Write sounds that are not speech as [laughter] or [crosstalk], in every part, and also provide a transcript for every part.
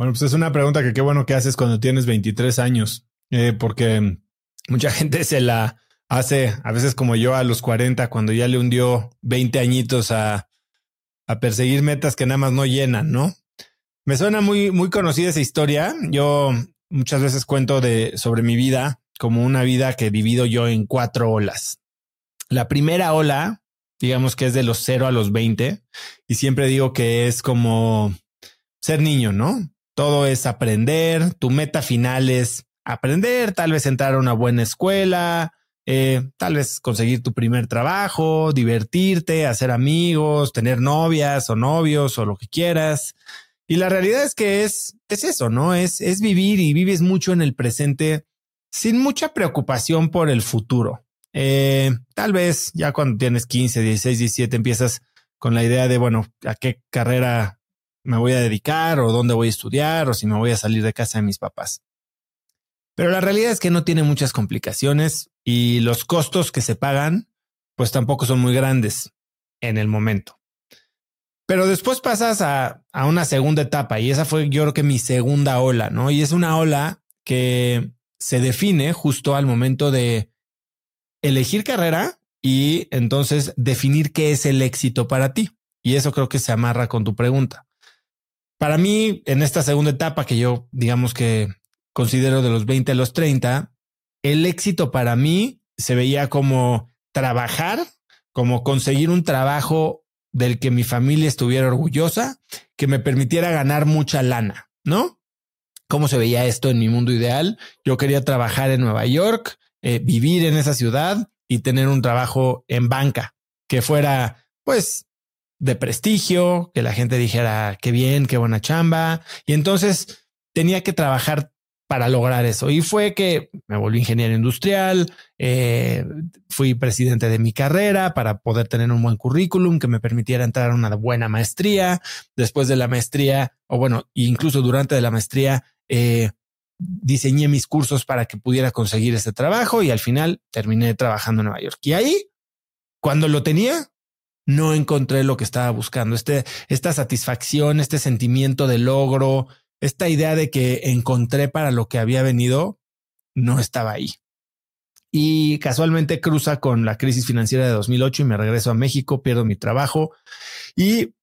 Bueno, pues es una pregunta que qué bueno que haces cuando tienes 23 años, eh, porque mucha [laughs] gente se la hace, a veces como yo a los 40, cuando ya le hundió 20 añitos a, a perseguir metas que nada más no llenan, ¿no? Me suena muy, muy conocida esa historia. Yo muchas veces cuento de, sobre mi vida como una vida que he vivido yo en cuatro olas. La primera ola, digamos que es de los 0 a los 20, y siempre digo que es como ser niño, ¿no? Todo es aprender, tu meta final es aprender, tal vez entrar a una buena escuela, eh, tal vez conseguir tu primer trabajo, divertirte, hacer amigos, tener novias o novios o lo que quieras. Y la realidad es que es, es eso, ¿no? Es, es vivir y vives mucho en el presente sin mucha preocupación por el futuro. Eh, tal vez ya cuando tienes 15, 16, 17 empiezas con la idea de, bueno, a qué carrera me voy a dedicar o dónde voy a estudiar o si me voy a salir de casa de mis papás. Pero la realidad es que no tiene muchas complicaciones y los costos que se pagan pues tampoco son muy grandes en el momento. Pero después pasas a, a una segunda etapa y esa fue yo creo que mi segunda ola, ¿no? Y es una ola que se define justo al momento de elegir carrera y entonces definir qué es el éxito para ti. Y eso creo que se amarra con tu pregunta. Para mí, en esta segunda etapa que yo digamos que considero de los 20 a los 30, el éxito para mí se veía como trabajar, como conseguir un trabajo del que mi familia estuviera orgullosa, que me permitiera ganar mucha lana, ¿no? ¿Cómo se veía esto en mi mundo ideal? Yo quería trabajar en Nueva York, eh, vivir en esa ciudad y tener un trabajo en banca que fuera, pues, de prestigio, que la gente dijera qué bien, qué buena chamba. Y entonces tenía que trabajar para lograr eso. Y fue que me volví ingeniero industrial, eh, fui presidente de mi carrera para poder tener un buen currículum que me permitiera entrar a una buena maestría. Después de la maestría, o bueno, incluso durante la maestría, eh, diseñé mis cursos para que pudiera conseguir ese trabajo y al final terminé trabajando en Nueva York. Y ahí, cuando lo tenía, no encontré lo que estaba buscando. Este, esta satisfacción, este sentimiento de logro, esta idea de que encontré para lo que había venido, no estaba ahí. Y casualmente cruza con la crisis financiera de 2008 y me regreso a México, pierdo mi trabajo y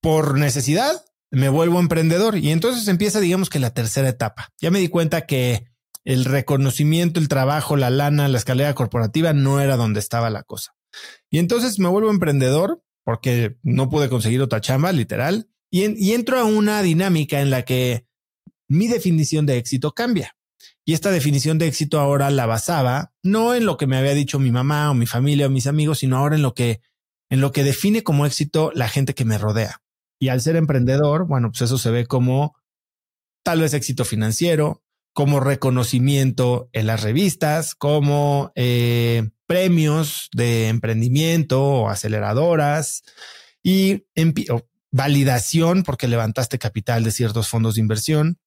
por necesidad me vuelvo emprendedor. Y entonces empieza, digamos que la tercera etapa. Ya me di cuenta que el reconocimiento, el trabajo, la lana, la escalera corporativa no era donde estaba la cosa. Y entonces me vuelvo emprendedor porque no pude conseguir otra chamba, literal, y, entro a una dinámica en la que mi definición de éxito cambia. Y esta definición de éxito ahora la basaba no en lo que me había dicho mi mamá o mi familia o mis amigos, sino ahora en lo que, en lo que define como éxito la gente que me rodea. Y al ser emprendedor, bueno, pues eso se ve como tal vez éxito financiero, como reconocimiento en las revistas, como eh, premios de emprendimiento o aceleradoras y validación porque levantaste capital de ciertos fondos de inversión.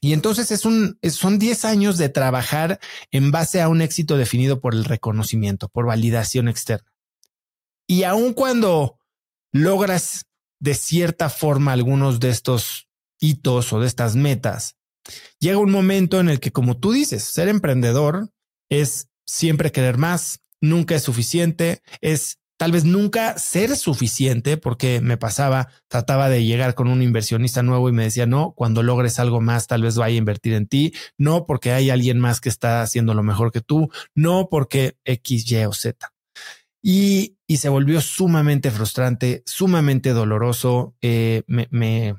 Y entonces es un, son 10 años de trabajar en base a un éxito definido por el reconocimiento, por validación externa. Y aun cuando logras de cierta forma algunos de estos hitos o de estas metas, llega un momento en el que, como tú dices, ser emprendedor es siempre querer más, nunca es suficiente, es tal vez nunca ser suficiente, porque me pasaba, trataba de llegar con un inversionista nuevo y me decía, no, cuando logres algo más, tal vez vaya a invertir en ti, no porque hay alguien más que está haciendo lo mejor que tú, no porque X, Y o Z. Y, y se volvió sumamente frustrante, sumamente doloroso, eh, me, me,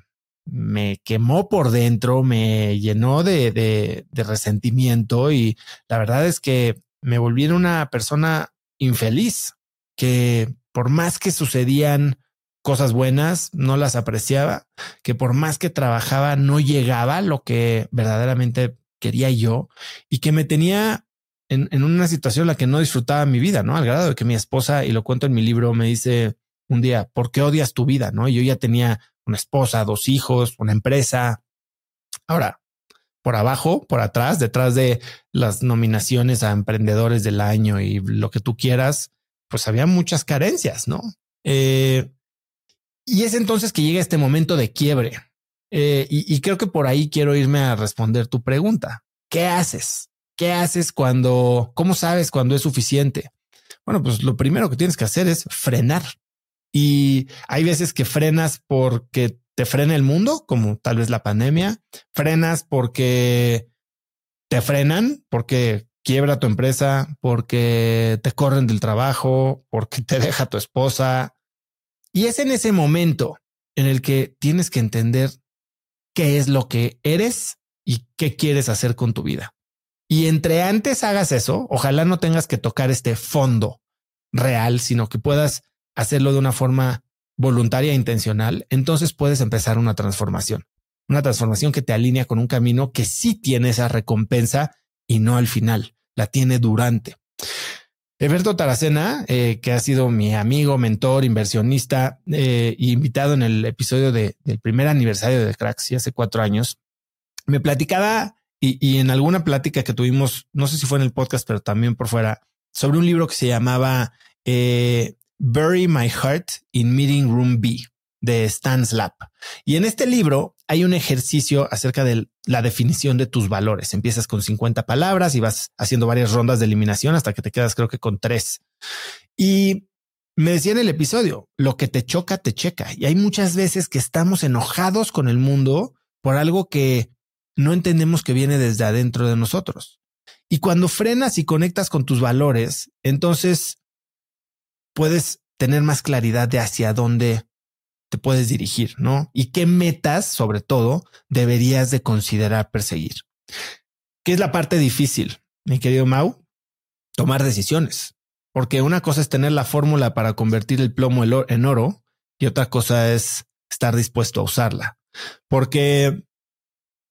me quemó por dentro, me llenó de, de, de resentimiento y la verdad es que me volví una persona infeliz, que por más que sucedían cosas buenas, no las apreciaba, que por más que trabajaba, no llegaba lo que verdaderamente quería yo y que me tenía en, una situación en la que no disfrutaba mi vida, ¿no? Al grado de que mi esposa, y lo cuento en mi libro, me dice un día, ¿por qué odias tu vida? ¿No? yo ya tenía una esposa, dos hijos, una empresa. Ahora, por abajo, por atrás, detrás de las nominaciones a emprendedores del año y lo que tú quieras, pues había muchas carencias, ¿no? Eh, y es entonces que llega este momento de quiebre, Eh, y, creo que por ahí quiero irme a responder tu pregunta. ¿Qué haces? ¿Qué haces cuando, cómo sabes cuando es suficiente? Bueno, pues lo primero que tienes que hacer es frenar. Y hay veces que frenas porque te frena el mundo, como tal vez la pandemia. Frenas porque te frenan, porque quiebra tu empresa, porque te corren del trabajo, porque te [laughs] deja tu esposa. Y es en ese momento en el que tienes que entender qué es lo que eres y qué quieres hacer con tu vida. Y entre antes hagas eso, ojalá no tengas que tocar este fondo real, sino que puedas hacerlo de una forma voluntaria e intencional, entonces puedes empezar una transformación, una transformación que te alinea con un camino que sí tiene esa recompensa y no al final, la tiene durante. Eberto Taracena, eh, que ha sido mi amigo, mentor, inversionista, eh, invitado en el episodio del primer aniversario de Cracks, hace cuatro años, me platicaba y, en alguna plática que tuvimos, no sé si fue en el podcast, pero también por fuera, sobre un libro que se llamaba eh, Bury My Heart in Meeting Room B de Stan Slap. Y en este libro hay un ejercicio acerca de la definición de tus valores. Empiezas con 50 palabras y vas haciendo varias rondas de eliminación hasta que te quedas creo que con tres. Y me decía en el episodio, lo que te choca, te checa. Y hay muchas veces que estamos enojados con el mundo por algo que no entendemos que viene desde adentro de nosotros. Y cuando frenas y conectas con tus valores, entonces puedes tener más claridad de hacia dónde te puedes dirigir, ¿no? Y qué metas, sobre todo, deberías de considerar perseguir. ¿Qué es la parte difícil, mi querido Mau? Tomar decisiones. Porque una cosa es tener la fórmula para convertir el plomo en oro y otra cosa es estar dispuesto a usarla. Porque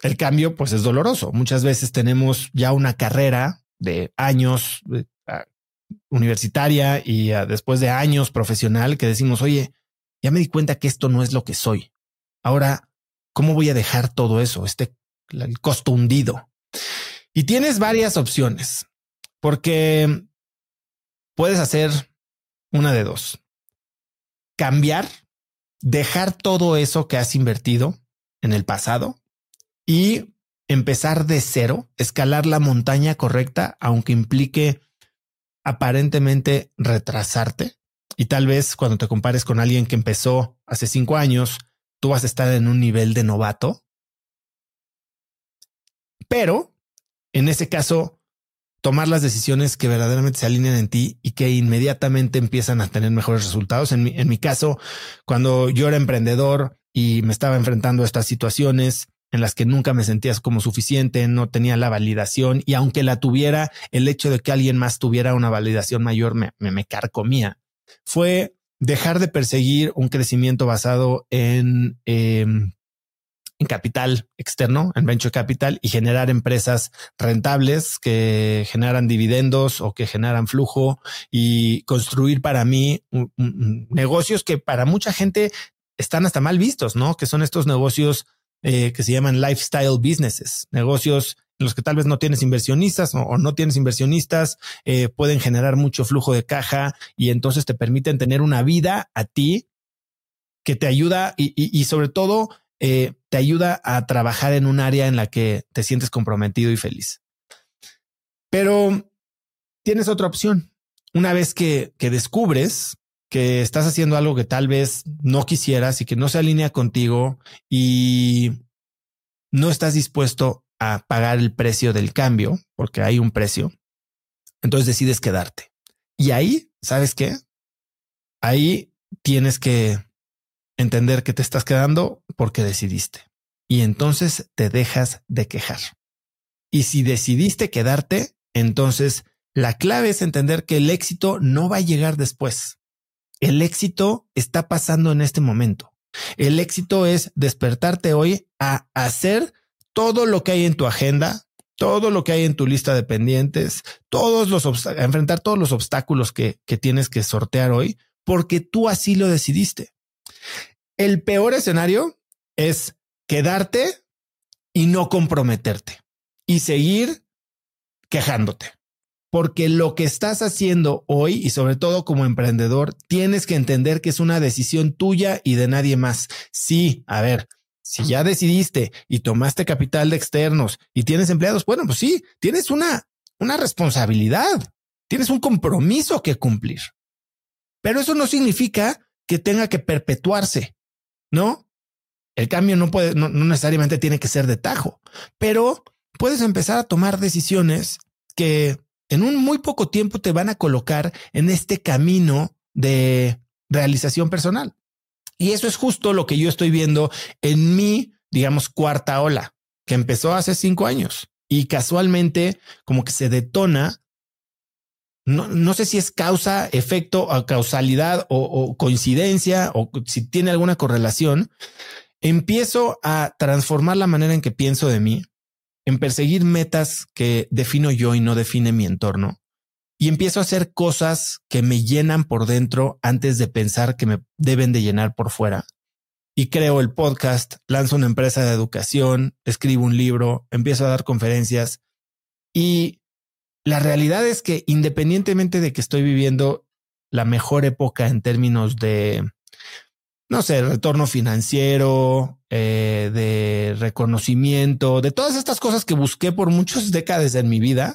el cambio, pues es doloroso. Muchas veces tenemos ya una carrera de años universitaria y ah, después de años profesional que decimos, oye, ya me di cuenta que esto no es lo que soy. Ahora, ¿cómo voy a dejar todo eso? Este el costo hundido. Y tienes varias opciones, porque puedes hacer una de dos. Cambiar, dejar todo eso que has invertido en el pasado y empezar de cero, escalar la montaña correcta, aunque implique aparentemente retrasarte. Y tal vez cuando te compares con alguien que empezó hace cinco años, tú vas a estar en un nivel de novato. Pero en ese caso, tomar las decisiones que verdaderamente se alinean en ti y que inmediatamente empiezan a tener mejores resultados. En mi, en mi caso, cuando yo era emprendedor y me estaba enfrentando a estas situaciones, en las que nunca me sentías como suficiente, no tenía la validación y aunque la tuviera, el hecho de que alguien más tuviera una validación mayor me, me, carcomía. Fue dejar de perseguir un crecimiento basado en, em, en capital externo, en venture capital y generar empresas rentables que generan dividendos o que generan flujo y construir para mí negocios que para mucha gente están hasta mal vistos, ¿no? Que son estos negocios eh, que se llaman lifestyle businesses, negocios en los que tal vez no tienes inversionistas o, no tienes inversionistas, eh, pueden generar mucho flujo de caja y entonces te permiten tener una vida a ti que te ayuda y, sobre todo eh, te ayuda a trabajar en un área en la que te sientes comprometido y feliz. Pero tienes otra opción. Una vez que, que descubres que estás haciendo algo que tal vez no quisieras y que no se alinea contigo y no estás dispuesto a pagar el precio del cambio, porque hay un precio, entonces decides quedarte. Y ahí, ¿sabes qué? Ahí tienes que entender que te estás quedando porque decidiste. Y entonces te dejas de quejar. Y si decidiste quedarte, entonces la clave es entender que el éxito no va a llegar después. El éxito está pasando en este momento. El éxito es despertarte hoy a hacer todo lo que hay en tu agenda, todo lo que hay en tu lista de pendientes, todos los enfrentar todos los obstáculos que, que tienes que sortear hoy, porque tú así lo decidiste. El peor escenario es quedarte y no comprometerte y seguir quejándote porque lo que estás haciendo hoy y sobre todo como emprendedor, tienes que entender que es una decisión tuya y de nadie más. Sí, a ver, si ya decidiste y tomaste capital de externos y tienes empleados, bueno, pues sí, tienes una, una responsabilidad, tienes un compromiso que cumplir. Pero eso no significa que tenga que perpetuarse, ¿no? El cambio no puede, no, necesariamente tiene que ser de tajo, pero puedes empezar a tomar decisiones que en un muy poco tiempo te van a colocar en este camino de realización personal. Y eso es justo lo que yo estoy viendo en mi, digamos, cuarta ola, que empezó hace cinco años y casualmente como que se detona. No, no sé si es causa, efecto o causalidad o coincidencia o si tiene alguna correlación, empiezo a transformar la manera en que pienso de mí, en perseguir metas que defino yo y no define mi entorno, y empiezo a hacer cosas que me llenan por dentro antes de pensar que me deben de llenar por fuera. Y creo el podcast, lanzo una empresa de educación, escribo un libro, empiezo a dar conferencias y la realidad es que independientemente de que estoy viviendo la mejor época en términos de no sé, retorno financiero, eh, de reconocimiento, de todas estas cosas que busqué por muchas décadas en mi vida,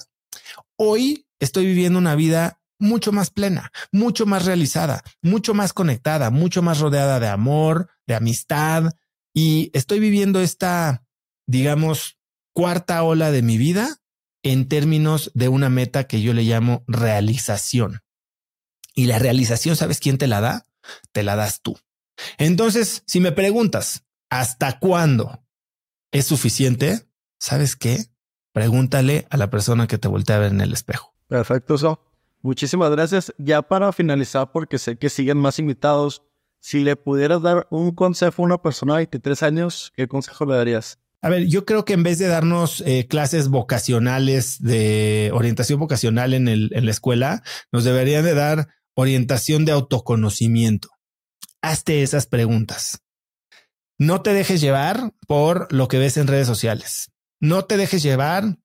hoy estoy viviendo una vida mucho más plena, mucho más realizada, mucho más conectada, mucho más rodeada de amor, de amistad y estoy viviendo esta, digamos, cuarta ola de mi vida en términos de una meta que yo le llamo realización. Y la realización, ¿sabes quién te la da? Te la das tú. Entonces, si me preguntas hasta cuándo es suficiente, ¿sabes qué? Pregúntale a la persona que te voltea a ver en el espejo. Perfecto, so. Muchísimas gracias. Ya para finalizar, porque sé que siguen más invitados, si le pudieras dar un consejo a una persona de 23 años, ¿qué consejo le darías? A ver, yo creo que en vez de darnos eh, clases vocacionales de orientación vocacional en, el, en la escuela, nos deberían de dar orientación de autoconocimiento hazte esas preguntas. No te dejes llevar por lo que ves en redes sociales. No te dejes llevar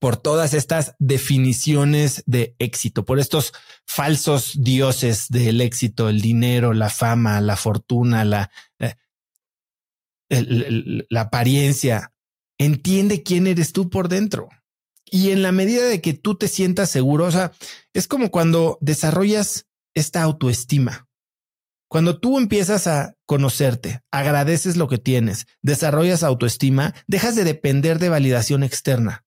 por todas estas definiciones de éxito, por estos falsos dioses del éxito, el dinero, la fama, la fortuna, la, eh, la apariencia. Entiende quién eres tú por dentro. Y en la medida de que tú te sientas seguro, es como cuando desarrollas esta autoestima. Cuando tú empiezas a conocerte, agradeces lo que tienes, desarrollas autoestima, dejas de depender de validación externa.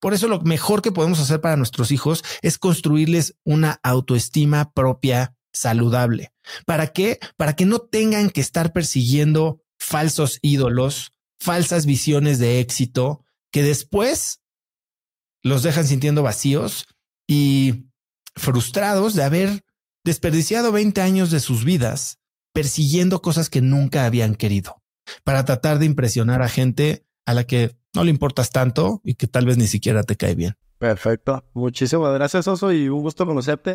Por eso lo mejor que podemos hacer para nuestros hijos es construirles una autoestima propia saludable. ¿Para qué? Para que no tengan que estar persiguiendo falsos ídolos, falsas visiones de éxito, que después los dejan sintiendo vacíos y frustrados de haber desperdiciado 20 años de sus vidas persiguiendo cosas que nunca habían querido para tratar de impresionar a gente a la que no le importas tanto y que tal vez ni siquiera te cae bien. Perfecto. Muchísimas gracias, Oso, y un gusto conocerte.